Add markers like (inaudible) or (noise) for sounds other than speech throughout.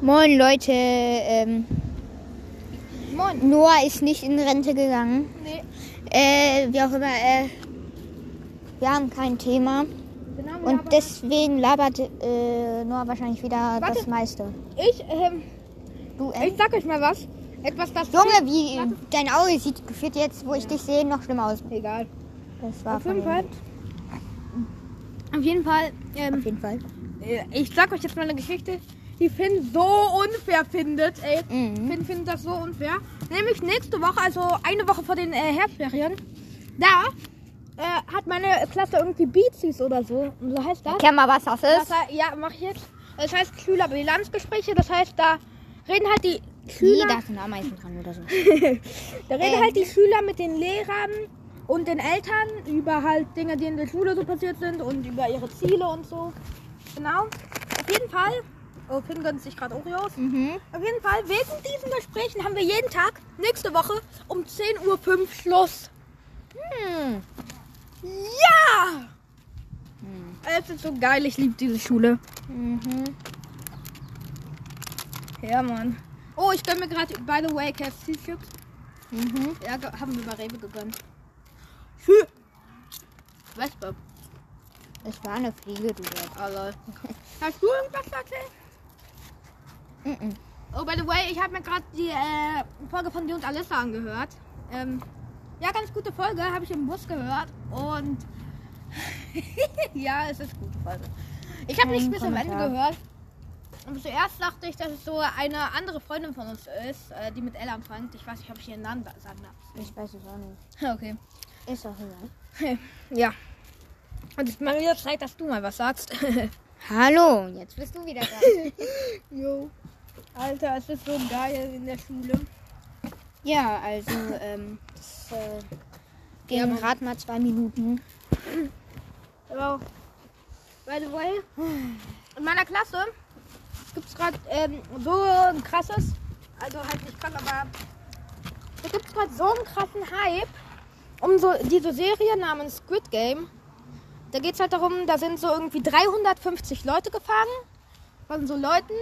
Moin Leute, ähm, Moin. Noah ist nicht in Rente gegangen. Nee, Äh, wie auch immer, äh, wir haben kein Thema. genau. Und haben- deswegen labert äh, Noah wahrscheinlich wieder Warte. das meiste. ich, ähm, Du, äh, ich sag euch mal was. Etwas, das. Junge, wie dein Auge sieht gefühlt jetzt, wo ich dich sehe, noch schlimmer aus. Egal. Das war Auf jeden Fall. Auf jeden Fall. Auf Ähm, jeden Fall. äh, ich sag euch jetzt mal eine Geschichte, die Finn so unfair findet. Ey, Mhm. Finn findet das so unfair. Nämlich nächste Woche, also eine Woche vor den äh, Herbstferien, da äh, hat meine Klasse irgendwie Beatsies oder so. So heißt das. Erklär mal, was das Das ist. heißt, ja, mach ich jetzt. Das heißt Schülerbilanzgespräche. Das heißt, da reden halt die Schüler. Jeder ist ein Ameisen dran oder so. (laughs) Da reden Ähm. halt die Schüler mit den Lehrern und den Eltern über halt Dinge, die in der Schule so passiert sind und über ihre Ziele und so. Genau. Auf jeden Fall. Oh, Finn gönnt sich gerade Oreos. Mhm. Auf jeden Fall, wegen diesen Gesprächen haben wir jeden Tag nächste Woche um 10.05 Uhr Schluss. Hm. Ja! Hm. Es ist so geil, ich liebe diese Schule. Mhm. Ja, Mann. Oh, ich gönn mir gerade, by the way, KFC-Chips. Mhm. Ja, haben wir bei Rewe gegönnt. Schö. Wespe. Das war eine Fliege, du lol. Hast du irgendwas erzählt? Mhm. Oh, by the way, ich habe mir gerade die äh, Folge von dir und Alissa angehört. Ähm, ja, ganz gute Folge, habe ich im Bus gehört. Und (laughs) ja, es ist gute Folge. Ich habe nicht bis am Ende gehört. Und zuerst dachte ich, dass es so eine andere Freundin von uns ist, äh, die mit L anfängt. Ich weiß nicht, ob ich ihren Namen sa- sagen darf. Ich weiß es auch nicht. (laughs) Okay. Ist doch egal. (laughs) Ja. Und es ist mal wieder Zeit, dass du mal was sagst. Hallo, jetzt bist du wieder da. Jo. Alter, es ist so geil in der Schule. ja, also, ähm, das äh, Ja, ging aber- gerade mal zwei Minuten. Aber by the way, in meiner Klasse gibt es gerade ähm, so ein krasses, also halt nicht krass, aber da gibt es gerade so einen krassen Hype um so diese Serie namens Squid Game. Da geht es halt darum, da sind so irgendwie 350 Leute gefangen von so Leuten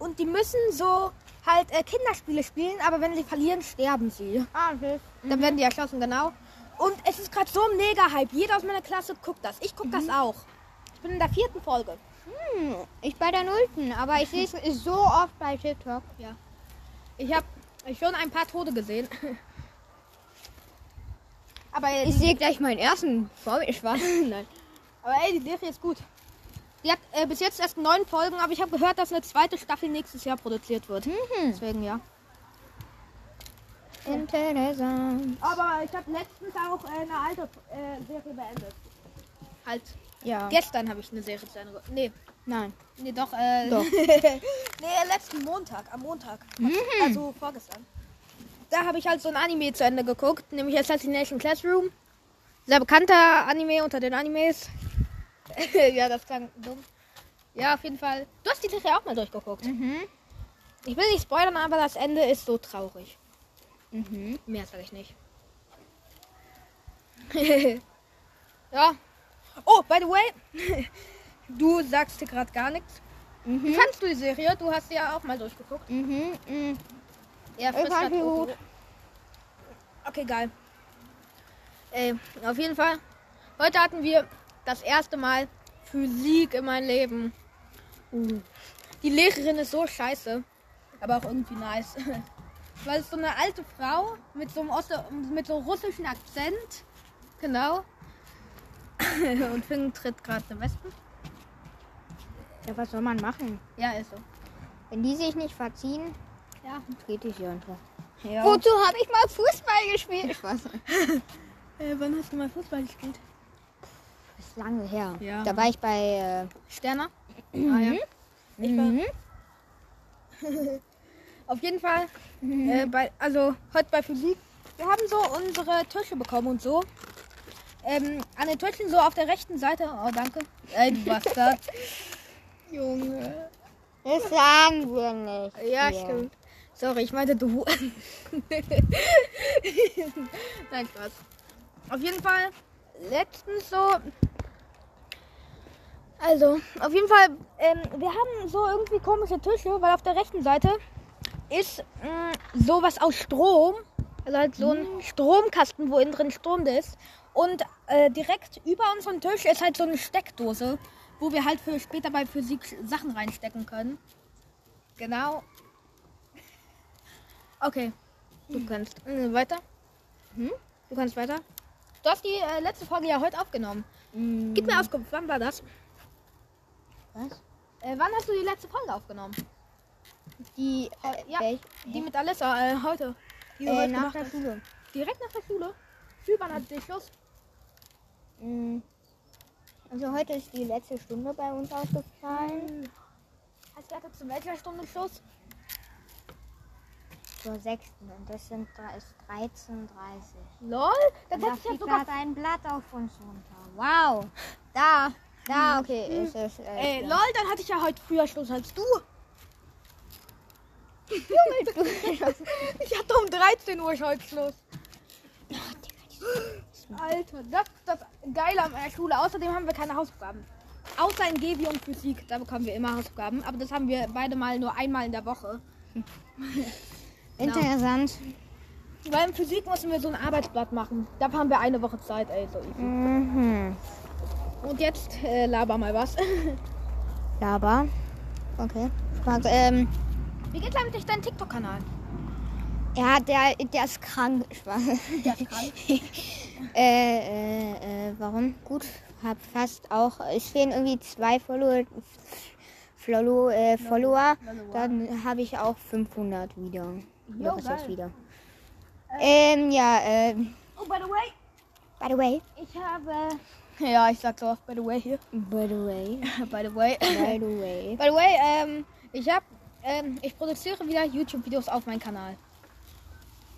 und die müssen so halt äh, Kinderspiele spielen, aber wenn sie verlieren, sterben sie. Ah, okay. Dann werden die erschossen, genau. Und es ist gerade so ein Mega-Hype. Jeder aus meiner Klasse guckt das. Ich gucke das auch. Ich bin in der vierten Folge. Hm, ich bei der Nullten, aber ich sehe es (laughs) so oft bei TikTok. Ich habe schon ein paar Tode gesehen. (laughs) Aber, Ich sehe gleich meinen ersten mir Spaß. (laughs) Nein. aber ey, die Serie ist gut. Die hat äh, bis jetzt erst neun Folgen, aber ich habe gehört, dass eine zweite Staffel nächstes Jahr produziert wird. Mhm. Deswegen ja. Interessant. Aber ich habe letztens auch äh, eine alte äh, Serie beendet. Halt. Ja. Gestern habe ich eine Serie zu Ende. Nee, Nein. Nee, doch, äh. Doch. (laughs) nee, letzten Montag, am Montag. Also vorgestern. Da habe ich halt so ein Anime zu Ende geguckt, nämlich Assassination Classroom. Sehr bekannter Anime unter den Animes. (laughs) ja, das klang dumm. Ja, auf jeden Fall. Du hast die Serie auch mal durchgeguckt. Mhm. Ich will nicht spoilern, aber das Ende ist so traurig. Mhm. Mehr sage ich nicht. (laughs) ja. Oh, by the way, (laughs) du sagst dir gerade gar nichts. Wie Mhm. fandst du die Serie? Du hast sie ja auch mal durchgeguckt. Mhm. Mhm. Ja, sie Oto. gut. Okay, geil. Ey, auf jeden Fall. Heute hatten wir das erste Mal Physik in meinem Leben. Uh. Die Lehrerin ist so scheiße, aber auch irgendwie nice. (laughs) Weil es so eine alte Frau mit so einem Osto mit so russischen Akzent. Genau. (laughs) Und Finn tritt gerade eine Wespe. Ja, was soll man machen? Ja, ist so. Wenn die sich nicht verziehen, Ja. trete ich sie einfach. ja. Wozu habe ich mal Fußball gespielt? Spaß. (laughs) Äh, wann hast du mal Fußball gespielt? Lange her. Ja. Da war ich bei. Sterner? Ah, ja. Äh, Ich war- mhm. (laughs) Auf jeden Fall, äh, bei, also heute bei Physik, wir haben so unsere Tische bekommen und so. Ähm, an den Tischen so auf der rechten Seite, oh danke, ey du Bastard. (laughs) Junge. Das sagen wir nicht. Ja, hier. stimmt. Sorry, ich meinte du. (laughs) Nein, Spaß. Auf jeden Fall, letztens so, Also, auf jeden Fall, ähm, wir haben so irgendwie komische Tische, weil auf der rechten Seite ist mh, sowas aus Strom. Also halt so ein Stromkasten, wo innen drin Strom ist. Und äh, direkt über unserem Tisch ist halt so eine Steckdose, wo wir halt für später bei Physik Sachen reinstecken können. Genau. Okay, du kannst. Äh, weiter. Hm? Du kannst weiter. Du hast die äh, letzte Folge ja heute aufgenommen. Gib mir Auskunft, wann war das? Was? Äh, wann hast du die letzte Folge aufgenommen? Die, Äh, ja, welch- die mit Alessa äh, heute. Die äh, heute nach der hast. Schule. Direkt nach der Schule. Wie wann hat dich Schluss? Mm. Also heute ist die letzte Stunde bei uns ausgefallen. Hast du zu welcher Stunde Schluss? Zur sechsten. Und das sind ist 13.30 Lol, dann Da hätte ich ja sogar. ein Blatt auf uns runter. Wow. Da. Da, okay. Ist es, äh, Ey, ja. lol, dann hatte ich ja heute früher Schluss als du. (laughs) ich hatte um 13 Uhr heute Schluss. Alter, das ist das Geile an der Schule. Außerdem haben wir keine Hausaufgaben. Außer in Gebi und Physik, da bekommen wir immer Hausaufgaben. Aber das haben wir beide mal nur einmal in der Woche. (laughs) Interessant. Weil in Physik mussten wir so ein Arbeitsblatt machen. Da haben wir eine Woche Zeit, ey, so easy. Mhm. Und jetzt äh, laber mal was. (laughs) Laber. Okay. Spaß. Ähm, Wie geht's eigentlich deinem TikTok-Kanal? ja, der, der ist krank. Spaß. Der ist krank. (laughs) äh, äh, äh, warum? Gut. Hab fast auch. Es fehlen irgendwie zwei Follower. Follow, äh, Follower. Dann habe ich auch 500 wieder. Jo, das geil. wieder. Ähm, ja, ähm, Oh, by the way, by the way. ich habe. (laughs) Ja, ich sag so oft by the way hier. By the way. (laughs) by the way. By the (laughs) way. by the way, ähm, ich hab. Ähm, ich produziere wieder YouTube-Videos auf meinem Kanal.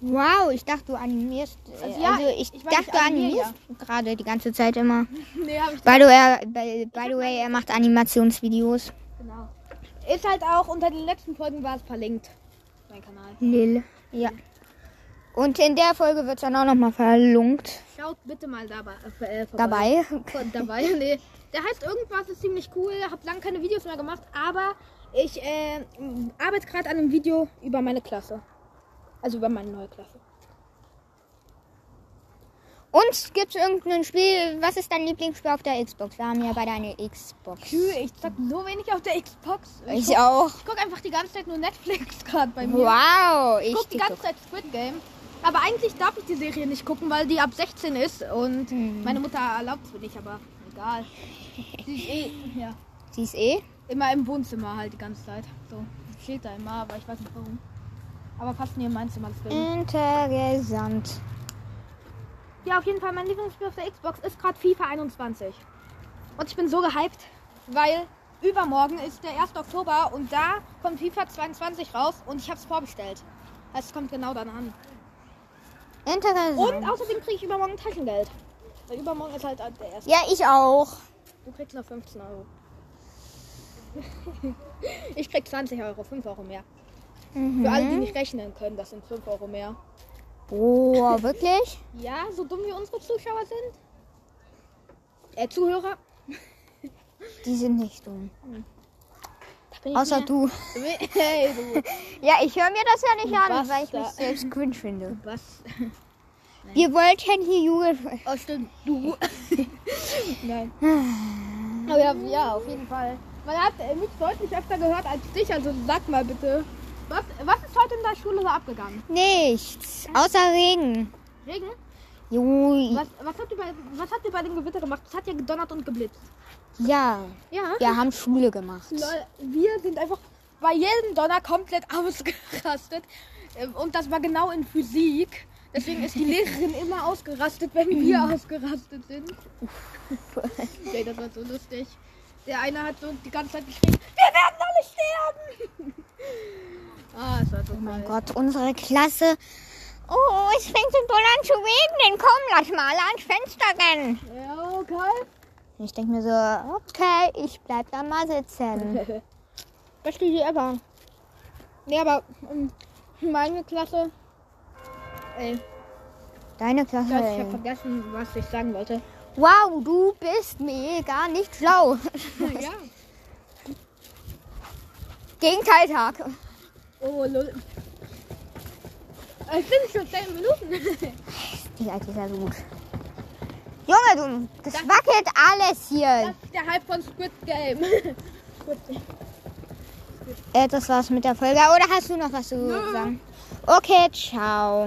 Wow, ich dachte, du animierst. Äh, Also ja, also ich, ich dachte, ich du animiere, animierst gerade die ganze Zeit immer. nee, hab ich By the way, by, by the way er macht Animationsvideos. Genau. Ist halt auch unter den letzten Folgen war es verlinkt. Mein Kanal. Lil. Ja. Und in der Folge wird es dann auch nochmal verlunkt. Schaut bitte mal dabei. Äh. Dabei. Dabei. (laughs) Nee. Der heißt irgendwas, ist ziemlich cool. Hab lange keine Videos mehr gemacht, aber ich äh, arbeite gerade an einem Video über meine Klasse. Also über meine neue Klasse. Und gibt es irgendein Spiel? Was ist dein Lieblingsspiel auf der Xbox? Wir haben ja beide eine Xbox. Ich zock so wenig auf der Xbox. Ich, Ich guck, auch. ich guck einfach die ganze Zeit nur Netflix (laughs) gerade bei mir. Wow. Ich Ich guck die ganze Zeit Squid Game. Aber eigentlich darf ich die Serie nicht gucken, weil die ab 16 ist und Hm. meine Mutter erlaubt es mir nicht, aber egal. (laughs) Sie ist eh, ja, Sie ist eh. immer im Wohnzimmer halt die ganze Zeit. So, steht da immer, aber ich weiß nicht warum. Aber passt nie in mein Zimmer, deswegen. Interessant. Ja, auf jeden Fall, mein Lieblingsspiel auf der Xbox ist gerade FIFA 21. Und ich bin so gehypt, weil übermorgen ist der 1. Oktober und da kommt FIFA 22 raus und ich habe es vorbestellt. Es kommt genau dann an. Interessant. Und außerdem kriege ich übermorgen Taschengeld. Weil übermorgen ist halt der erste. ja, ich auch. Du kriegst noch 15 Euro. (laughs) ich krieg 20 Euro, 5 Euro mehr. Mhm. Für alle, die nicht rechnen können, das sind 5 Euro mehr. Oh, (laughs) wirklich? Ja, so dumm wie unsere Zuschauer sind. Äh, Zuhörer. Die sind nicht dumm. Da bin Außer mir- du. Hey, du. (laughs) Ja, ich höre mir das ja nicht an, weil ich mich selbst cringe finde. Was? (laughs) Wir wollten hier Jugend. Oh, stimmt. Du. (laughs) Nein. Aber ja, ja, auf jeden Fall. Man hat äh, mich deutlich öfter gehört als dich, also sag mal bitte. Was, was ist heute in der Schule so abgegangen? Nichts. Außer Regen. Regen? Jui. Was, was, habt ihr bei, was habt ihr bei dem Gewitter gemacht? Es hat ja gedonnert und geblitzt. Ja, Ja. wir haben Schule gemacht. Lol, wir sind einfach bei jedem Donner komplett ausgerastet. Ähm, Und das war genau in Physik. Deswegen ist die Lehrerin immer ausgerastet, wenn wir ausgerastet sind. okay, das war so lustig. Der eine hat so die ganze Zeit geschrien, wir werden alle sterben. (laughs) ah, es war so Oh mein geil. Gott, unsere Klasse. Oh, es fängt so doll an zu regnen. Komm, lass mal alle ans Fenster rennen. Ja, okay. Ich denke mir so, okay, ich bleib da mal sitzen. (laughs) Beste Idee ever. Nee, aber ähm, meine Klasse. Ey, Deine Klasse. ich habe ey. vergessen, was ich sagen wollte. Wow, du bist mega nicht schlau. (laughs) Ja. Gegenteiltag. Oh, lol. Ich bin schon 10 Minuten. (laughs) Digga, dieser so gut. Junge, du, das wackelt alles hier. Das ist der Hype von Squid Game. (laughs) Gut. Äh, das war's mit der Folge. Oder hast du noch was zu sagen? Okay, ciao.